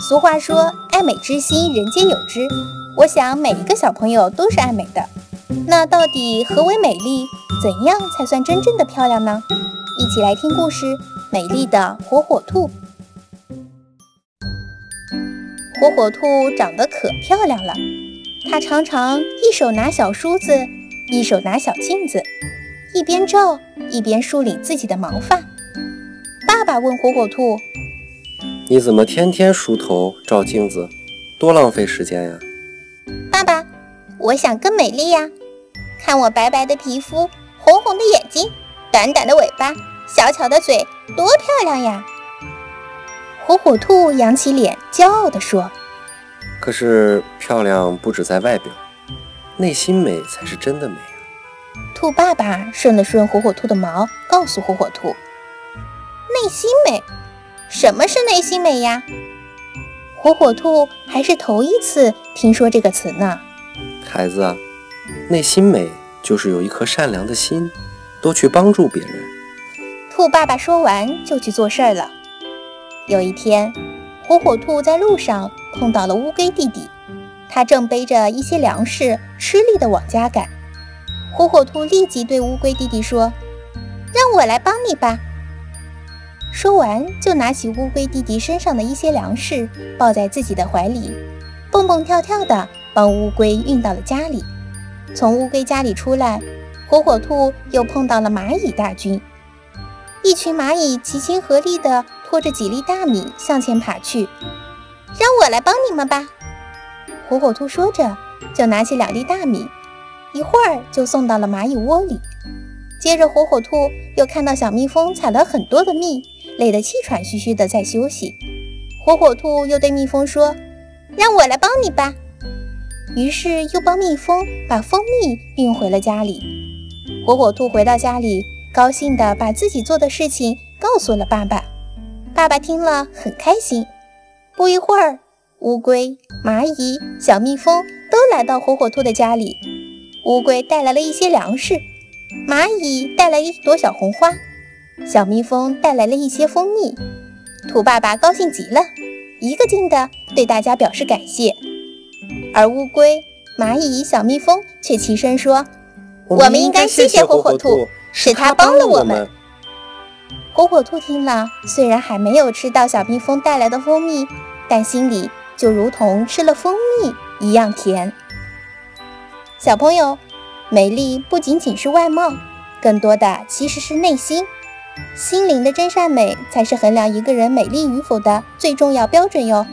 俗话说，爱美之心，人皆有之。我想每一个小朋友都是爱美的。那到底何为美丽？怎样才算真正的漂亮呢？一起来听故事《美丽的火火兔》。火火兔长得可漂亮了，它常常一手拿小梳子，一手拿小镜子，一边照一边梳理自己的毛发。爸爸问火火兔。你怎么天天梳头照镜子，多浪费时间呀！爸爸，我想更美丽呀！看我白白的皮肤，红红的眼睛，短短的尾巴，小巧的嘴，多漂亮呀！火火兔扬起脸，骄傲地说：“可是漂亮不止在外表，内心美才是真的美啊！”兔爸爸顺了顺火火兔的毛，告诉火火兔：“内心美。”什么是内心美呀？火火兔还是头一次听说这个词呢。孩子啊，内心美就是有一颗善良的心，多去帮助别人。兔爸爸说完就去做事儿了。有一天，火火兔在路上碰到了乌龟弟弟，他正背着一些粮食，吃力地往家赶。火火兔立即对乌龟弟弟说：“让我来帮你吧。”说完，就拿起乌龟弟弟身上的一些粮食，抱在自己的怀里，蹦蹦跳跳地帮乌龟运到了家里。从乌龟家里出来，火火兔又碰到了蚂蚁大军。一群蚂蚁齐心合力地拖着几粒大米向前爬去。让我来帮你们吧！火火兔说着，就拿起两粒大米，一会儿就送到了蚂蚁窝里。接着，火火兔又看到小蜜蜂采了很多的蜜。累得气喘吁吁的在休息，火火兔又对蜜蜂说：“让我来帮你吧。”于是又帮蜜蜂把蜂蜜运回了家里。火火兔回到家里，高兴地把自己做的事情告诉了爸爸。爸爸听了很开心。不一会儿，乌龟、蚂蚁、小蜜蜂都来到火火兔的家里。乌龟带来了一些粮食，蚂蚁带来一朵小红花。小蜜蜂带来了一些蜂蜜，兔爸爸高兴极了，一个劲地对大家表示感谢。而乌龟、蚂蚁、小蜜蜂却齐声说：“我们应该谢谢火火兔，是他帮了我们。”火火兔听了，虽然还没有吃到小蜜蜂带来的蜂蜜，但心里就如同吃了蜂蜜一样甜。小朋友，美丽不仅仅是外貌，更多的其实是内心。心灵的真善美，才是衡量一个人美丽与否的最重要标准哟。